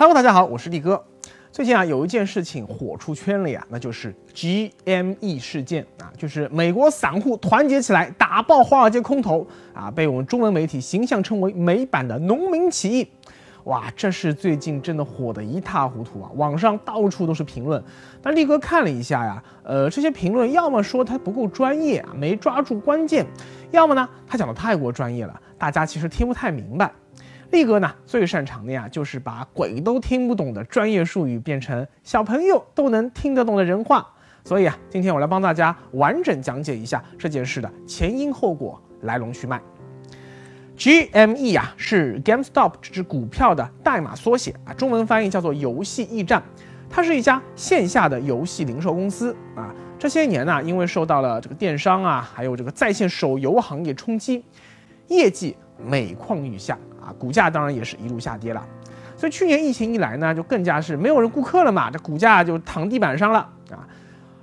Hello，大家好，我是力哥。最近啊，有一件事情火出圈了呀，那就是 GME 事件啊，就是美国散户团结起来打爆华尔街空头啊，被我们中文媒体形象称为美版的农民起义。哇，这是最近真的火得一塌糊涂啊，网上到处都是评论。但力哥看了一下呀，呃，这些评论要么说他不够专业啊，没抓住关键，要么呢，他讲的太过专业了，大家其实听不太明白。力哥呢最擅长的呀，就是把鬼都听不懂的专业术语变成小朋友都能听得懂的人话。所以啊，今天我来帮大家完整讲解一下这件事的前因后果、来龙去脉。GME 啊，是 GameStop 这只股票的代码缩写啊，中文翻译叫做游戏驿站。它是一家线下的游戏零售公司啊。这些年呢，因为受到了这个电商啊，还有这个在线手游行业冲击，业绩每况愈下。啊，股价当然也是一路下跌了，所以去年疫情一来呢，就更加是没有人顾客了嘛，这股价就躺地板上了啊。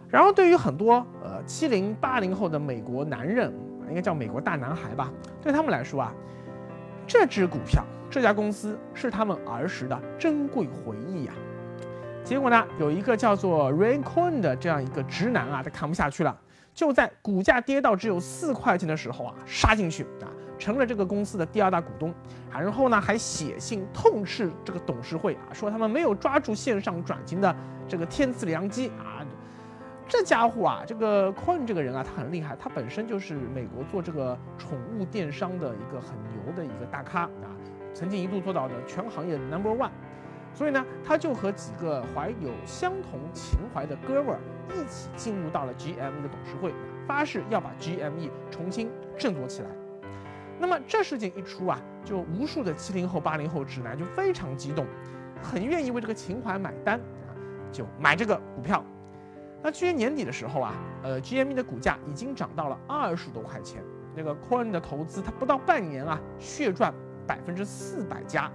然后对于很多呃七零八零后的美国男人，应该叫美国大男孩吧，对他们来说啊，这只股票这家公司是他们儿时的珍贵回忆呀。结果呢，有一个叫做 Ray Cohen 的这样一个直男啊，他看不下去了，就在股价跌到只有四块钱的时候啊，杀进去啊。成了这个公司的第二大股东，然后呢还写信痛斥这个董事会啊，说他们没有抓住线上转型的这个天赐良机啊。这家伙啊，这个 Coin 这个人啊，他很厉害，他本身就是美国做这个宠物电商的一个很牛的一个大咖啊，曾经一度做到的全行业 Number One。所以呢，他就和几个怀有相同情怀的哥们儿一起进入到了 GME 的董事会，发誓要把 GME 重新振作起来。那么这事情一出啊，就无数的七零后、八零后直男就非常激动，很愿意为这个情怀买单啊，就买这个股票。那去年年底的时候啊，呃，GME 的股价已经涨到了二十多块钱。那个 Coin 的投资，它不到半年啊，血赚百分之四百加。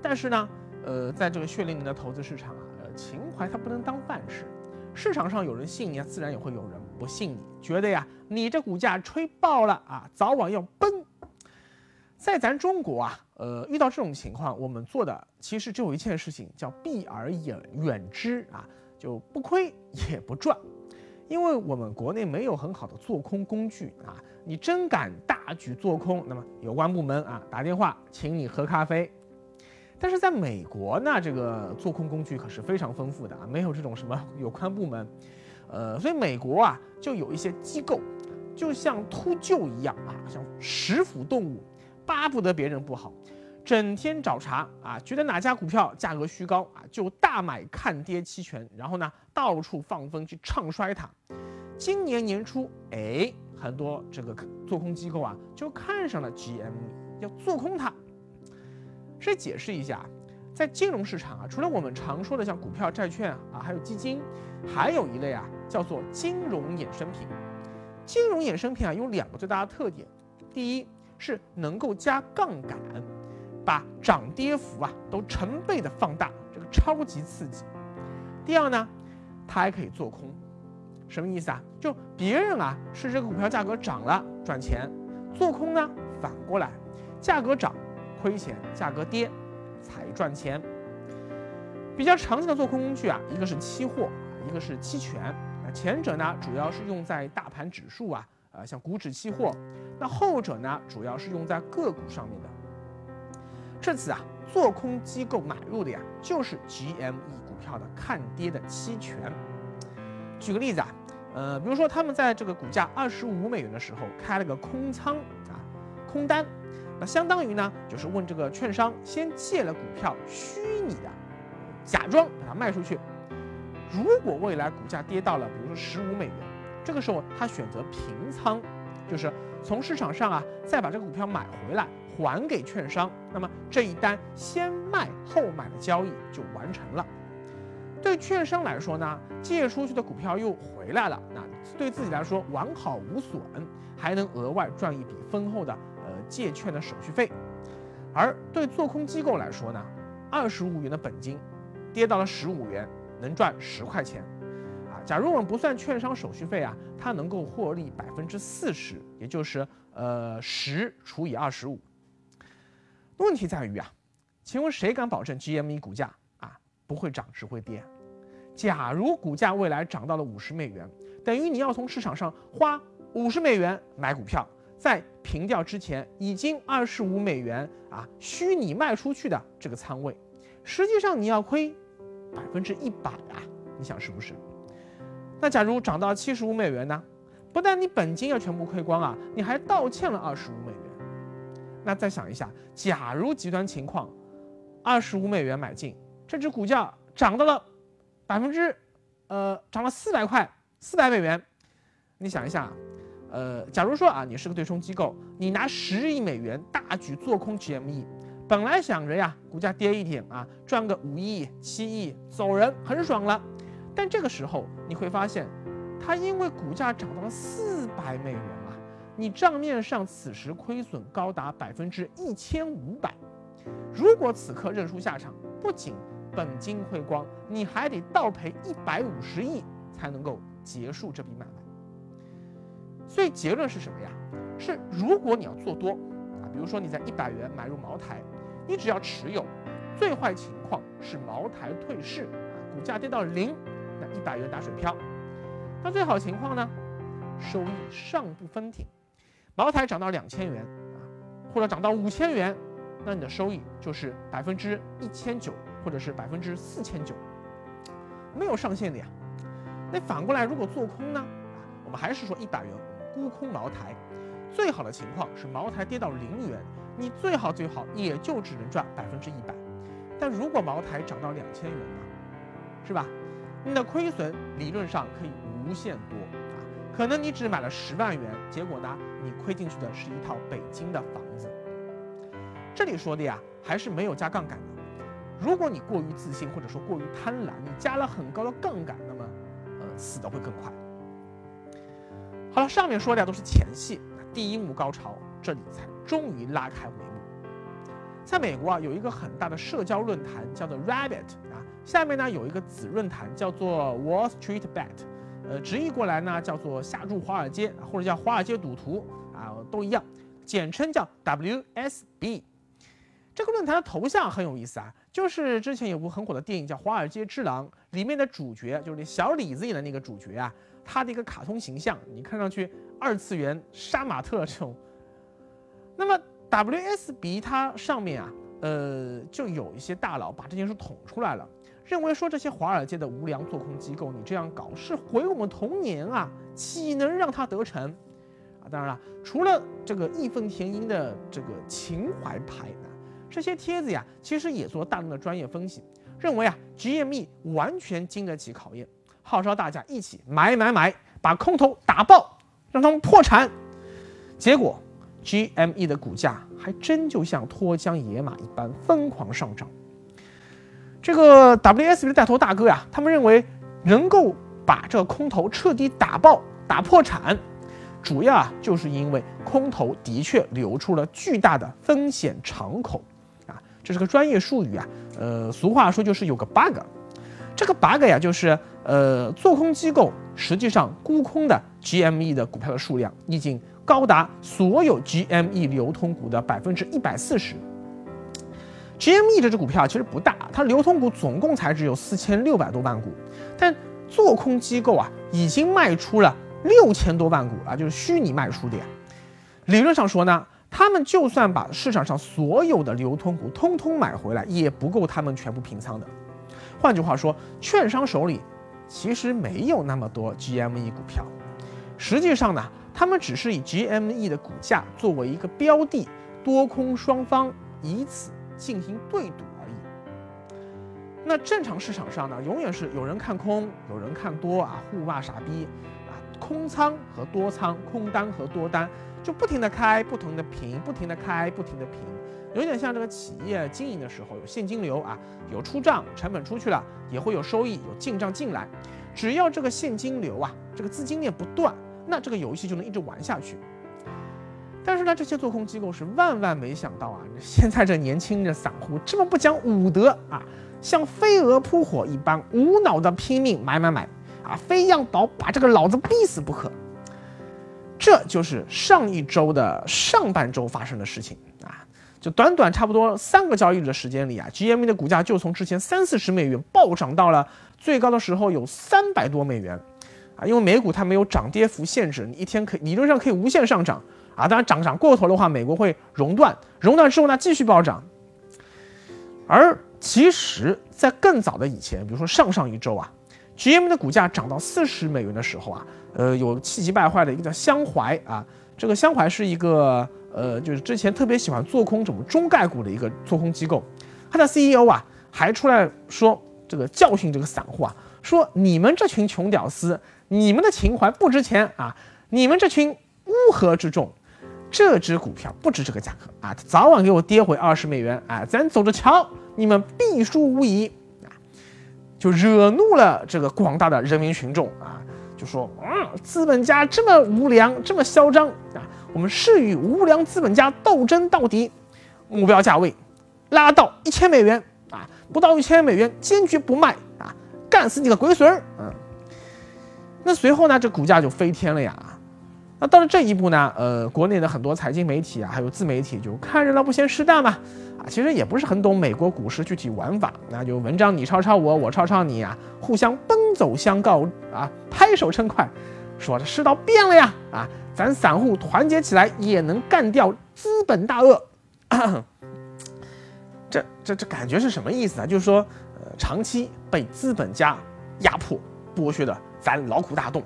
但是呢，呃，在这个血淋淋的投资市场啊，呃，情怀它不能当饭吃。市场上有人信你啊，自然也会有人不信你，觉得呀，你这股价吹爆了啊，早晚要崩。在咱中国啊，呃，遇到这种情况，我们做的其实只有一件事情，叫避而远远之啊，就不亏也不赚，因为我们国内没有很好的做空工具啊。你真敢大举做空，那么有关部门啊打电话请你喝咖啡。但是在美国呢，这个做空工具可是非常丰富的啊，没有这种什么有关部门，呃，所以美国啊就有一些机构，就像秃鹫一样啊，像食腐动物，巴不得别人不好，整天找茬啊，觉得哪家股票价格虚高啊，就大买看跌期权，然后呢到处放风去唱衰它。今年年初，哎，很多这个做空机构啊就看上了 G M，要做空它。这解释一下，在金融市场啊，除了我们常说的像股票、债券啊，还有基金，还有一类啊，叫做金融衍生品。金融衍生品啊，有两个最大的特点：第一是能够加杠杆，把涨跌幅啊都成倍的放大，这个超级刺激；第二呢，它还可以做空。什么意思啊？就别人啊是这个股票价格涨了赚钱，做空呢反过来，价格涨。亏钱，价格跌才赚钱。比较常见的做空工具啊，一个是期货，一个是期权。前者呢主要是用在大盘指数啊，呃，像股指期货；那后者呢主要是用在个股上面的。这次啊，做空机构买入的呀，就是 GME 股票的看跌的期权。举个例子啊，呃，比如说他们在这个股价二十五美元的时候开了个空仓啊，空单。那相当于呢，就是问这个券商先借了股票，虚拟的，假装把它卖出去。如果未来股价跌到了，比如说十五美元，这个时候他选择平仓，就是从市场上啊再把这个股票买回来还给券商。那么这一单先卖后买的交易就完成了。对券商来说呢，借出去的股票又回来了，那对自己来说完好无损，还能额外赚一笔丰厚的呃。借券的手续费，而对做空机构来说呢，二十五元的本金，跌到了十五元，能赚十块钱，啊，假如我们不算券商手续费啊，它能够获利百分之四十，也就是呃十除以二十五。问题在于啊，请问谁敢保证 GME 股价啊不会涨只会跌？假如股价未来涨到了五十美元，等于你要从市场上花五十美元买股票，在平掉之前已经二十五美元啊虚拟卖出去的这个仓位，实际上你要亏百分之一百啊！你想是不是？那假如涨到七十五美元呢？不但你本金要全部亏光啊，你还倒欠了二十五美元。那再想一下，假如极端情况，二十五美元买进，这只股价涨到了百分之，呃，涨了四百块，四百美元。你想一下，呃，假如说啊，你是个对冲机构，你拿十亿美元大举做空 GME，本来想着呀，股价跌一点啊，赚个五亿、七亿走人，很爽了。但这个时候你会发现。它因为股价涨到了四百美元啊，你账面上此时亏损高达百分之一千五百。如果此刻认输下场，不仅本金亏光，你还得倒赔一百五十亿才能够结束这笔买卖。所以结论是什么呀？是如果你要做多啊，比如说你在一百元买入茅台，你只要持有，最坏情况是茅台退市啊，股价跌到零，那一百元打水漂。那最好情况呢？收益上不封顶，茅台涨到两千元啊，或者涨到五千元，那你的收益就是百分之一千九，或者是百分之四千九，没有上限的呀。那反过来，如果做空呢？啊，我们还是说一百元沽空茅台，最好的情况是茅台跌到零元，你最好最好也就只能赚百分之一百。但如果茅台涨到两千元呢？是吧？你的亏损理论上可以。无限多啊，可能你只买了十万元，结果呢，你亏进去的是一套北京的房子。这里说的呀，还是没有加杠杆的。如果你过于自信或者说过于贪婪，你加了很高的杠杆，那么，呃，死的会更快。好了，上面说的都是前戏，第一幕高潮这里才终于拉开帷幕。在美国啊，有一个很大的社交论坛叫做 Rabbit 啊，下面呢有一个子论坛叫做 Wall Street Bet。呃，直译过来呢，叫做下注华尔街，或者叫华尔街赌徒啊，都一样，简称叫 WSB。这个论坛的头像很有意思啊，就是之前有部很火的电影叫《华尔街之狼》，里面的主角就是那小李子演的那个主角啊，他的一个卡通形象，你看上去二次元杀马特这种。那么 WSB 它上面啊，呃，就有一些大佬把这件事捅出来了。认为说这些华尔街的无良做空机构，你这样搞是毁我们童年啊，岂能让他得逞？啊，当然了，除了这个义愤填膺的这个情怀派呢，这些帖子呀，其实也做大量的专业分析，认为啊，GME 完全经得起考验，号召大家一起买买买，把空头打爆，让他们破产。结果，GME 的股价还真就像脱缰野马一般疯狂上涨。这个 WSB 的带头大哥呀，他们认为能够把这个空头彻底打爆、打破产，主要啊就是因为空头的确留出了巨大的风险敞口啊，这是个专业术语啊，呃，俗话说就是有个 bug，这个 bug 呀就是呃，做空机构实际上沽空的 GME 的股票的数量已经高达所有 GME 流通股的百分之一百四十。GME 这只股票其实不大，它流通股总共才只有四千六百多万股，但做空机构啊已经卖出了六千多万股啊，就是虚拟卖出的呀。理论上说呢，他们就算把市场上所有的流通股通通买回来，也不够他们全部平仓的。换句话说，券商手里其实没有那么多 GME 股票，实际上呢，他们只是以 GME 的股价作为一个标的，多空双方以此。进行对赌而已。那正常市场上呢，永远是有人看空，有人看多啊，互骂傻逼啊，空仓和多仓，空单和多单就不停的开，不停的平，不停的开，不停的平，有点像这个企业经营的时候有现金流啊，有出账，成本出去了，也会有收益，有进账进来，只要这个现金流啊，这个资金链不断，那这个游戏就能一直玩下去。但是呢，这些做空机构是万万没想到啊！现在这年轻的散户这么不讲武德啊，像飞蛾扑火一般无脑的拼命买买买啊，非要保把这个老子逼死不可。这就是上一周的上半周发生的事情啊！就短短差不多三个交易日的时间里啊，GME 的股价就从之前三四十美元暴涨到了最高的时候有三百多美元，因为美股它没有涨跌幅限制，你一天可理论上可以无限上涨啊，当然涨涨过头的话，美国会熔断，熔断之后呢继续暴涨。而其实，在更早的以前，比如说上上一周啊，G M 的股价涨到四十美元的时候啊，呃，有气急败坏的一个叫香怀啊，这个香怀是一个。呃，就是之前特别喜欢做空这种中概股的一个做空机构，他的 CEO 啊还出来说这个教训这个散户啊，说你们这群穷屌丝，你们的情怀不值钱啊，你们这群乌合之众，这只股票不值这个价格啊，早晚给我跌回二十美元啊，咱走着瞧，你们必输无疑啊，就惹怒了这个广大的人民群众啊，就说嗯，资本家这么无良，这么嚣张啊。我们誓与无良资本家斗争到底，目标价位拉到一千美元啊，不到一千美元坚决不卖啊，干死你个龟孙儿！嗯，那随后呢，这股价就飞天了呀。那到了这一步呢，呃，国内的很多财经媒体啊，还有自媒体就看热闹不嫌事大嘛，啊，其实也不是很懂美国股市具体玩法，那就文章你抄抄我，我抄抄你啊，互相奔走相告啊，拍手称快，说这世道变了呀，啊。咱散户团结起来也能干掉资本大鳄，这这这感觉是什么意思啊？就是说，呃，长期被资本家压迫剥削的咱劳苦大众，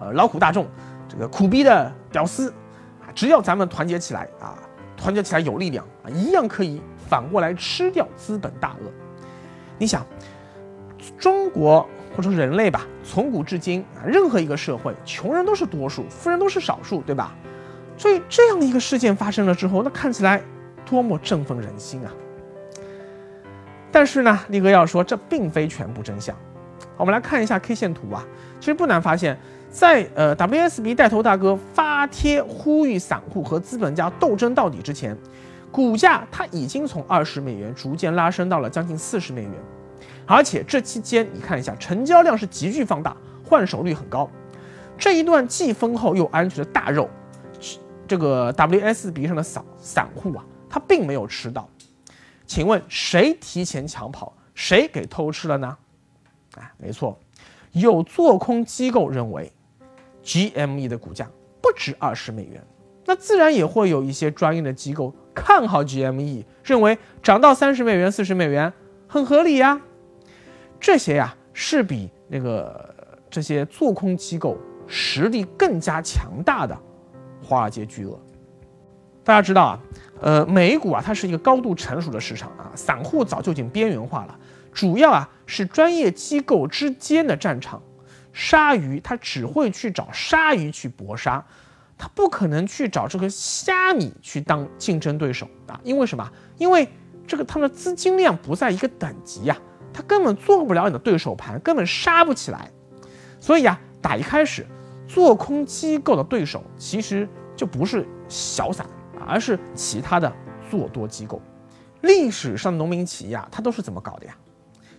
呃，劳苦大众这个苦逼的屌丝啊，只要咱们团结起来啊，团结起来有力量啊，一样可以反过来吃掉资本大鳄。你想，中国。或者说人类吧，从古至今啊，任何一个社会，穷人都是多数，富人都是少数，对吧？所以这样的一个事件发生了之后，那看起来多么振奋人心啊！但是呢，力哥要说，这并非全部真相。我们来看一下 K 线图啊，其实不难发现，在呃 WSB 带头大哥发帖呼吁散户和资本家斗争到底之前，股价它已经从二十美元逐渐拉升到了将近四十美元。而且这期间，你看一下，成交量是急剧放大，换手率很高。这一段既丰厚又安全的大肉，这个 WSB 上的散散户啊，他并没有吃到。请问谁提前抢跑，谁给偷吃了呢？啊，没错，有做空机构认为，GME 的股价不值二十美元，那自然也会有一些专业的机构看好 GME，认为涨到三十美元、四十美元很合理呀。这些呀是比那个这些做空机构实力更加强大的华尔街巨鳄。大家知道啊，呃，美股啊，它是一个高度成熟的市场啊，散户早就已经边缘化了，主要啊是专业机构之间的战场。鲨鱼它只会去找鲨鱼去搏杀，它不可能去找这个虾米去当竞争对手啊，因为什么？因为这个他们的资金量不在一个等级呀。他根本做不了你的对手盘，根本杀不起来。所以啊，打一开始，做空机构的对手其实就不是小散，而是其他的做多机构。历史上农民起义啊，它都是怎么搞的呀？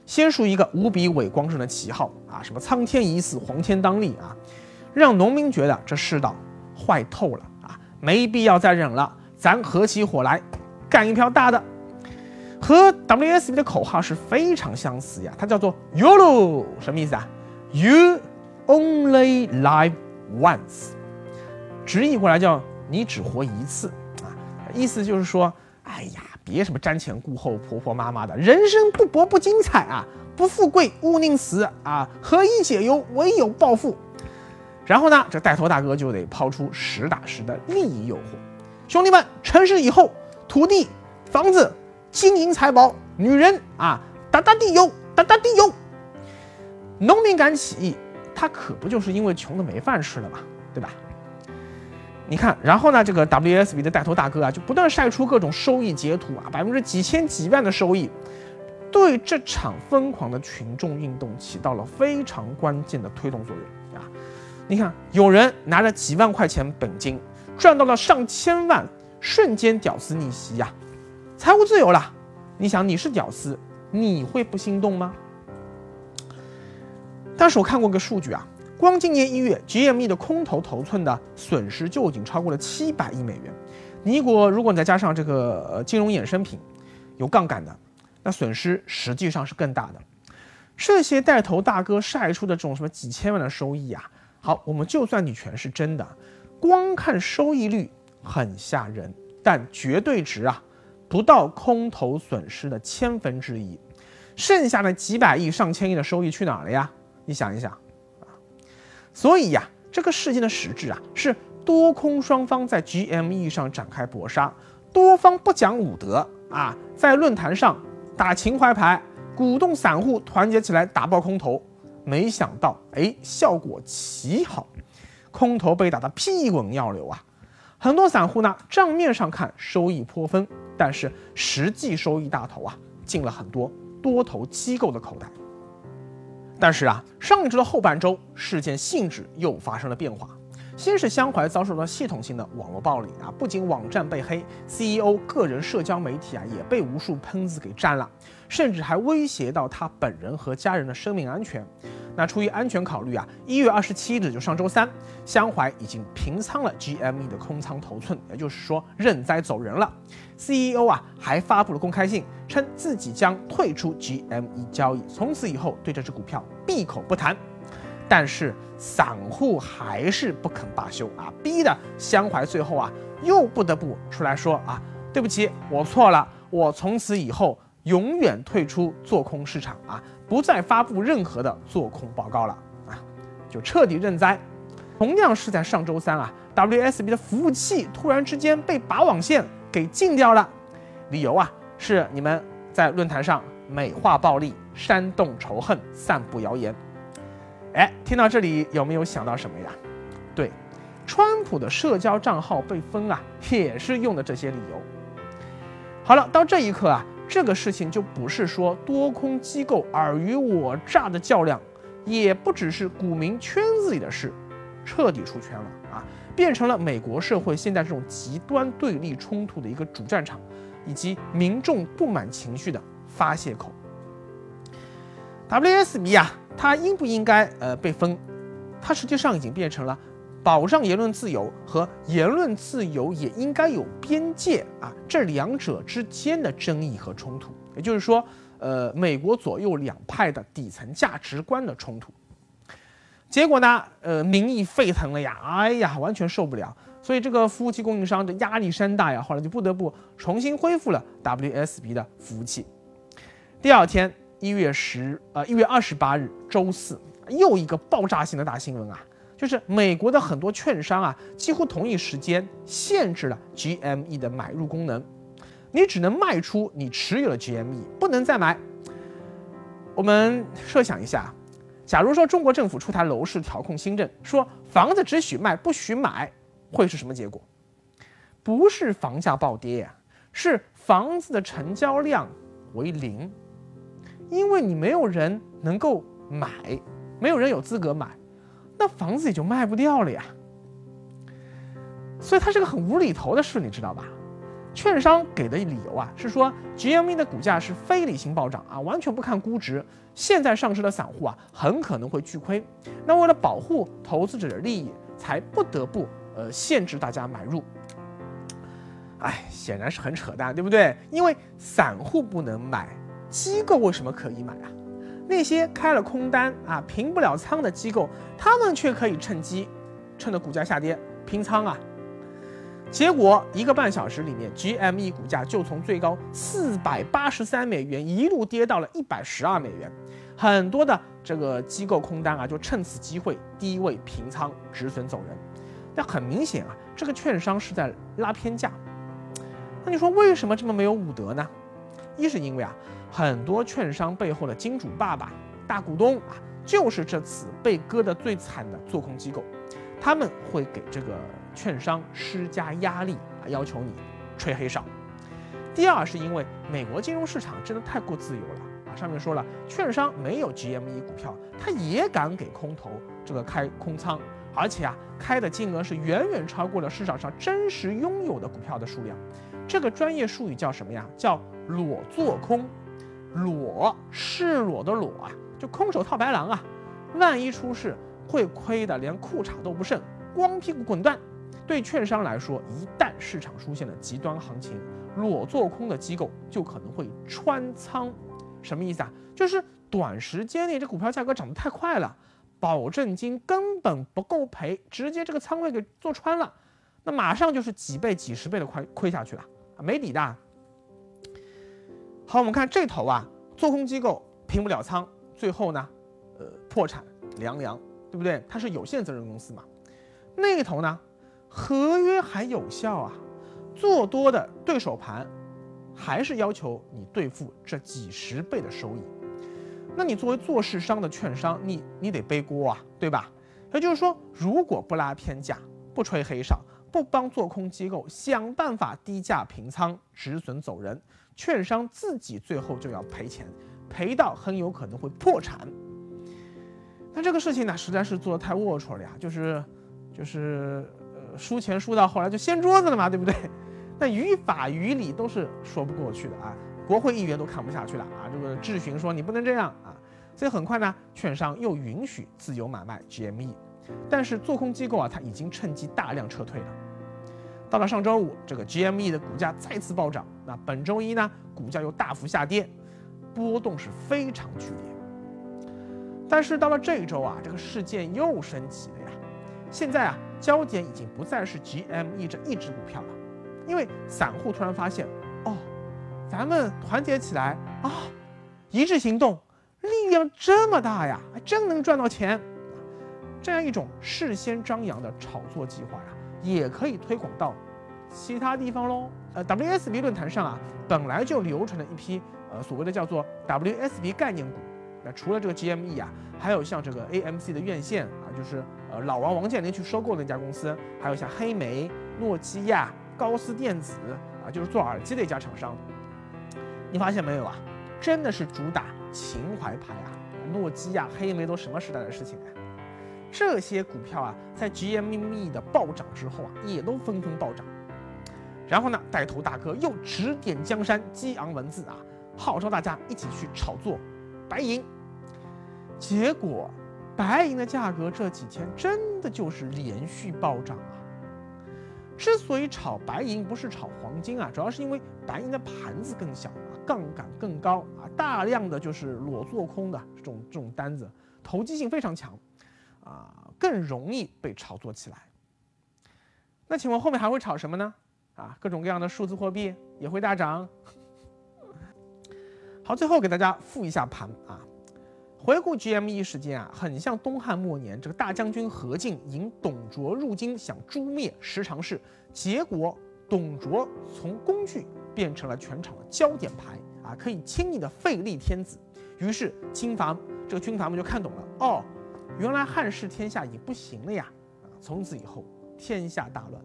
先竖一个无比伟光正的旗号啊，什么苍天已死，黄天当立啊，让农民觉得这世道坏透了啊，没必要再忍了，咱合起伙来干一票大的。和 WSB 的口号是非常相似呀，它叫做 YOLO，什么意思啊？You only live once，直译过来叫你只活一次啊，意思就是说，哎呀，别什么瞻前顾后、婆婆妈妈的，人生不搏不精彩啊，不富贵勿宁死啊，何以解忧，唯有暴富。然后呢，这带头大哥就得抛出实打实的利益诱惑，兄弟们，城市以后土地、房子。金银财宝，女人啊，大大地有，大大地有。农民敢起义，他可不就是因为穷的没饭吃了嘛，对吧？你看，然后呢，这个 WSB 的带头大哥啊，就不断晒出各种收益截图啊，百分之几千几万的收益，对这场疯狂的群众运动起到了非常关键的推动作用啊！你看，有人拿着几万块钱本金，赚到了上千万，瞬间屌丝逆袭呀！财务自由了，你想你是屌丝，你会不心动吗？但是我看过个数据啊，光今年一月，GME 的空头头寸的损失就已经超过了七百亿美元，你如果如果你再加上这个金融衍生品，有杠杆的，那损失实际上是更大的。这些带头大哥晒出的这种什么几千万的收益啊，好，我们就算你全是真的，光看收益率很吓人，但绝对值啊，不到空头损失的千分之一，剩下的几百亿、上千亿的收益去哪儿了呀？你想一想，所以呀，这个事件的实质啊，是多空双方在 GME 上展开搏杀，多方不讲武德啊，在论坛上打情怀牌。鼓动散户团结起来打爆空头，没想到哎，效果奇好，空头被打得屁滚尿流啊！很多散户呢，账面上看收益颇丰，但是实际收益大头啊，进了很多多头机构的口袋。但是啊，上一周的后半周，事件性质又发生了变化。先是相怀遭受到系统性的网络暴力啊，不仅网站被黑，CEO 个人社交媒体啊也被无数喷子给占了，甚至还威胁到他本人和家人的生命安全。那出于安全考虑啊，一月二十七日就上周三，香淮已经平仓了 GME 的空仓头寸，也就是说认栽走人了。CEO 啊还发布了公开信，称自己将退出 GME 交易，从此以后对这只股票闭口不谈。但是散户还是不肯罢休啊，逼得香淮最后啊又不得不出来说啊，对不起，我错了，我从此以后永远退出做空市场啊，不再发布任何的做空报告了啊，就彻底认栽。同样是在上周三啊，WSB 的服务器突然之间被拔网线给禁掉了，理由啊是你们在论坛上美化暴力、煽动仇恨、散布谣言。哎，听到这里有没有想到什么呀？对，川普的社交账号被封啊，也是用的这些理由。好了，到这一刻啊，这个事情就不是说多空机构尔虞我诈的较量，也不只是股民圈子里的事，彻底出圈了啊，变成了美国社会现在这种极端对立冲突的一个主战场，以及民众不满情绪的发泄口。WSB 啊。它应不应该呃被封？它实际上已经变成了保障言论自由和言论自由也应该有边界啊这两者之间的争议和冲突。也就是说，呃，美国左右两派的底层价值观的冲突。结果呢，呃，民意沸腾了呀，哎呀，完全受不了。所以这个服务器供应商的压力山大呀，后来就不得不重新恢复了 WSB 的服务器。第二天。一月十，呃，一月二十八日，周四，又一个爆炸性的大新闻啊，就是美国的很多券商啊，几乎同一时间限制了 GME 的买入功能，你只能卖出你持有的 GME，不能再买。我们设想一下，假如说中国政府出台楼市调控新政，说房子只许卖不许买，会是什么结果？不是房价暴跌呀，是房子的成交量为零。因为你没有人能够买，没有人有资格买，那房子也就卖不掉了呀。所以它是个很无厘头的事，你知道吧？券商给的理由啊是说，GME 的股价是非理性暴涨啊，完全不看估值，现在上市的散户啊很可能会巨亏。那为了保护投资者的利益，才不得不呃限制大家买入。哎，显然是很扯淡，对不对？因为散户不能买。机构为什么可以买啊？那些开了空单啊、平不了仓的机构，他们却可以趁机，趁着股价下跌平仓啊。结果一个半小时里面，GME 股价就从最高四百八十三美元一路跌到了一百十二美元，很多的这个机构空单啊，就趁此机会低位平仓止损走人。那很明显啊，这个券商是在拉偏价。那你说为什么这么没有武德呢？一是因为啊。很多券商背后的金主爸爸、大股东啊，就是这次被割得最惨的做空机构，他们会给这个券商施加压力啊，要求你吹黑哨。第二是因为美国金融市场真的太过自由了啊，上面说了，券商没有 GME 股票，他也敢给空头这个开空仓，而且啊，开的金额是远远超过了市场上真实拥有的股票的数量。这个专业术语叫什么呀？叫裸做空。裸赤裸的裸啊，就空手套白狼啊，万一出事会亏的连裤衩都不剩，光屁股滚蛋对券商来说，一旦市场出现了极端行情，裸做空的机构就可能会穿仓。什么意思啊？就是短时间内这股票价格涨得太快了，保证金根本不够赔，直接这个仓位给做穿了，那马上就是几倍、几十倍的亏亏下去了，没底的。好，我们看这头啊，做空机构平不了仓，最后呢，呃，破产凉凉，对不对？它是有限责任公司嘛。那头呢，合约还有效啊，做多的对手盘，还是要求你兑付这几十倍的收益。那你作为做市商的券商，你你得背锅啊，对吧？也就是说，如果不拉偏价，不吹黑哨，不帮做空机构想办法低价平仓止损走人。券商自己最后就要赔钱，赔到很有可能会破产。那这个事情呢，实在是做的太龌龊了呀，就是，就是呃输钱输到后来就掀桌子了嘛，对不对？那于法于理都是说不过去的啊，国会议员都看不下去了啊，这个质询说你不能这样啊，所以很快呢，券商又允许自由买卖 GME，但是做空机构啊，他已经趁机大量撤退了。到了上周五，这个 GME 的股价再次暴涨。那本周一呢，股价又大幅下跌，波动是非常剧烈。但是到了这一周啊，这个事件又升级了呀。现在啊，焦点已经不再是 GME 这一只股票了，因为散户突然发现，哦，咱们团结起来啊，一致行动，力量这么大呀，还真能赚到钱。这样一种事先张扬的炒作计划呀。也可以推广到其他地方喽。呃，WSB 论坛上啊，本来就流传了一批呃所谓的叫做 WSB 概念股。那除了这个 GME 啊，还有像这个 AMC 的院线啊，就是呃老王王健林去收购的那家公司，还有像黑莓、诺基亚、高斯电子啊，就是做耳机的一家厂商。你发现没有啊？真的是主打情怀牌啊！诺基亚、黑莓都什么时代的事情啊？这些股票啊，在 GME 的暴涨之后啊，也都纷纷暴涨。然后呢，带头大哥又指点江山，激昂文字啊，号召大家一起去炒作白银。结果，白银的价格这几天真的就是连续暴涨啊。之所以炒白银不是炒黄金啊，主要是因为白银的盘子更小啊，杠杆更高啊，大量的就是裸做空的这种这种单子，投机性非常强。啊，更容易被炒作起来。那请问后面还会炒什么呢？啊，各种各样的数字货币也会大涨。好，最后给大家复一下盘啊。回顾 GME 事件啊，很像东汉末年这个大将军何进引董卓入京，想诛灭十常侍，结果董卓从工具变成了全场的焦点牌啊，可以轻易的废立天子。于是军阀这个军阀们就看懂了哦。原来汉室天下已不行了呀！啊，从此以后天下大乱。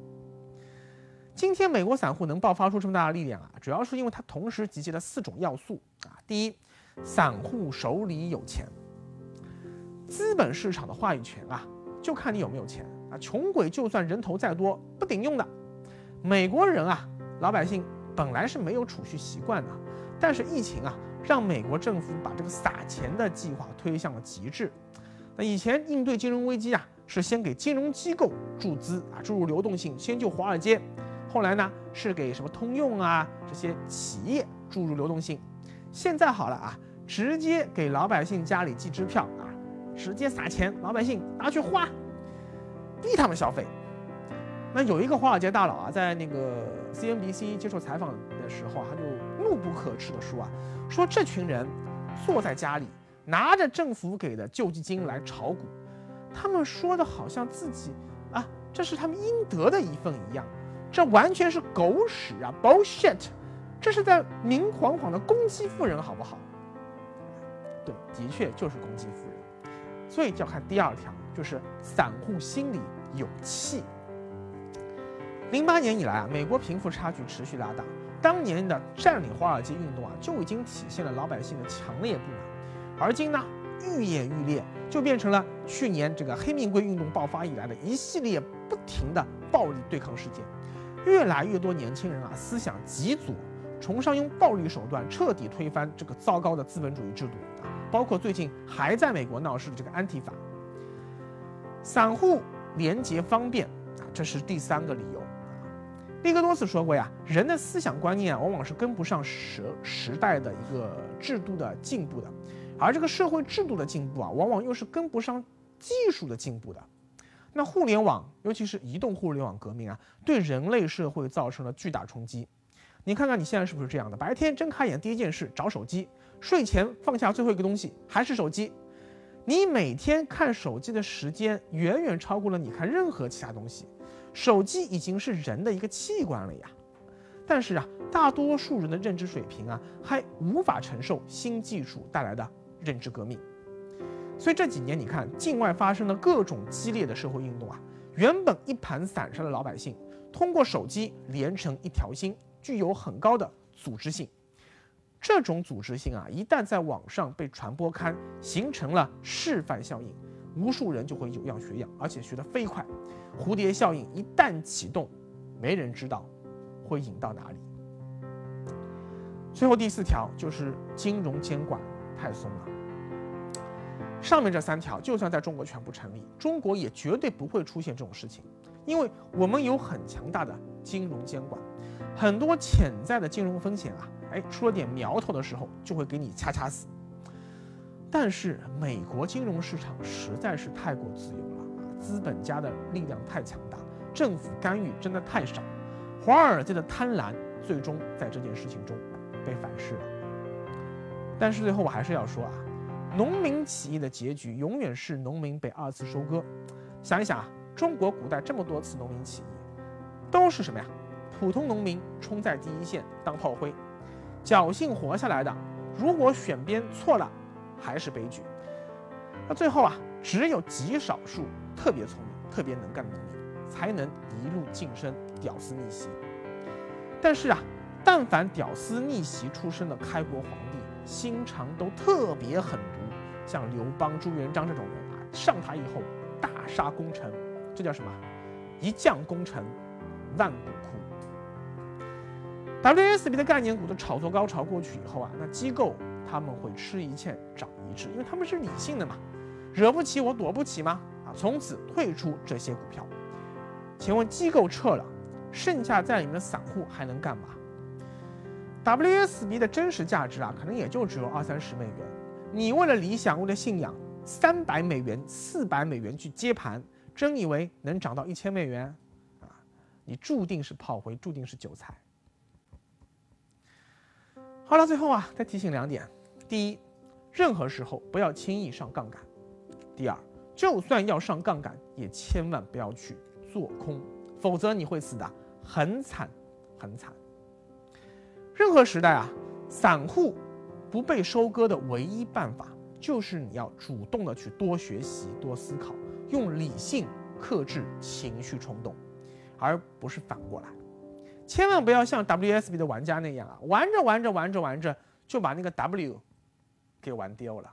今天美国散户能爆发出这么大的力量啊，主要是因为它同时集结了四种要素啊。第一，散户手里有钱，资本市场的话语权啊，就看你有没有钱啊。穷鬼就算人头再多，不顶用的。美国人啊，老百姓本来是没有储蓄习惯的，但是疫情啊，让美国政府把这个撒钱的计划推向了极致。以前应对金融危机啊，是先给金融机构注资啊，注入流动性，先救华尔街。后来呢，是给什么通用啊这些企业注入流动性。现在好了啊，直接给老百姓家里寄支票啊，直接撒钱，老百姓拿去花，逼他们消费。那有一个华尔街大佬啊，在那个 CNBC 接受采访的时候啊，他就怒不可斥的说啊，说这群人坐在家里。拿着政府给的救济金来炒股，他们说的好像自己啊，这是他们应得的一份一样，这完全是狗屎啊，bullshit，这是在明晃晃的攻击富人，好不好？对，的确就是攻击富人，所以就要看第二条，就是散户心里有气。零八年以来啊，美国贫富差距持续拉大，当年的占领华尔街运动啊，就已经体现了老百姓的强烈不满。而今呢，愈演愈烈，就变成了去年这个黑命贵运动爆发以来的一系列不停的暴力对抗事件。越来越多年轻人啊，思想极左，崇尚用暴力手段彻底推翻这个糟糕的资本主义制度啊！包括最近还在美国闹事的这个安提法。散户廉洁方便啊，这是第三个理由。利格多斯说过呀，人的思想观念，往往是跟不上时时代的一个制度的进步的，而这个社会制度的进步啊，往往又是跟不上技术的进步的。那互联网，尤其是移动互联网革命啊，对人类社会造成了巨大冲击。你看看你现在是不是这样的？白天睁开眼第一件事找手机，睡前放下最后一个东西还是手机。你每天看手机的时间远远超过了你看任何其他东西。手机已经是人的一个器官了呀，但是啊，大多数人的认知水平啊，还无法承受新技术带来的认知革命。所以这几年你看，境外发生的各种激烈的社会运动啊，原本一盘散沙的老百姓，通过手机连成一条心，具有很高的组织性。这种组织性啊，一旦在网上被传播开，形成了示范效应。无数人就会有样学样，而且学得飞快。蝴蝶效应一旦启动，没人知道会引到哪里。最后第四条就是金融监管太松了。上面这三条就算在中国全部成立，中国也绝对不会出现这种事情，因为我们有很强大的金融监管，很多潜在的金融风险啊，哎，出了点苗头的时候就会给你掐掐死。但是美国金融市场实在是太过自由了啊，资本家的力量太强大，政府干预真的太少，华尔街的贪婪最终在这件事情中被反噬了。但是最后我还是要说啊，农民起义的结局永远是农民被二次收割。想一想啊，中国古代这么多次农民起义，都是什么呀？普通农民冲在第一线当炮灰，侥幸活下来的，如果选边错了。还是悲剧。那最后啊，只有极少数特别聪明、特别能干的农民，才能一路晋升、屌丝逆袭。但是啊，但凡屌丝逆袭出身的开国皇帝，心肠都特别狠。像刘邦、朱元璋这种人啊，上台以后大杀功臣，这叫什么？一将功成万骨枯。WSB 的概念股的炒作高潮过去以后啊，那机构。他们会吃一堑长一智，因为他们是理性的嘛，惹不起我躲不起吗？啊，从此退出这些股票。请问机构撤了，剩下在里面的散户还能干嘛？WSB 的真实价值啊，可能也就只有二三十美元。你为了理想，为了信仰，三百美元、四百美元去接盘，真以为能涨到一千美元？啊，你注定是炮灰，注定是韭菜。好了，最后啊，再提醒两点：第一，任何时候不要轻易上杠杆；第二，就算要上杠杆，也千万不要去做空，否则你会死的很惨很惨。任何时代啊，散户不被收割的唯一办法，就是你要主动的去多学习、多思考，用理性克制情绪冲动，而不是反过来。千万不要像 WSB 的玩家那样啊，玩着玩着玩着玩着就把那个 W 给玩丢了。